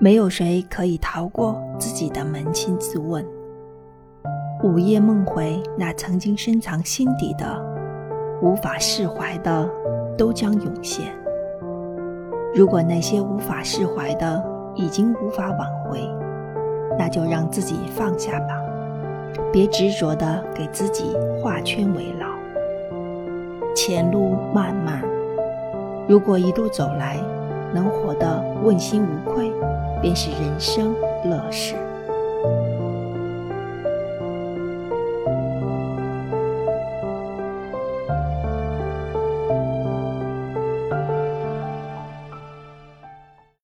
没有谁可以逃过自己的扪心自问。午夜梦回，那曾经深藏心底的、无法释怀的，都将涌现。如果那些无法释怀的已经无法挽回，那就让自己放下吧，别执着的给自己画圈围绕。前路漫漫，如果一路走来能活得问心无愧。便是人生乐事。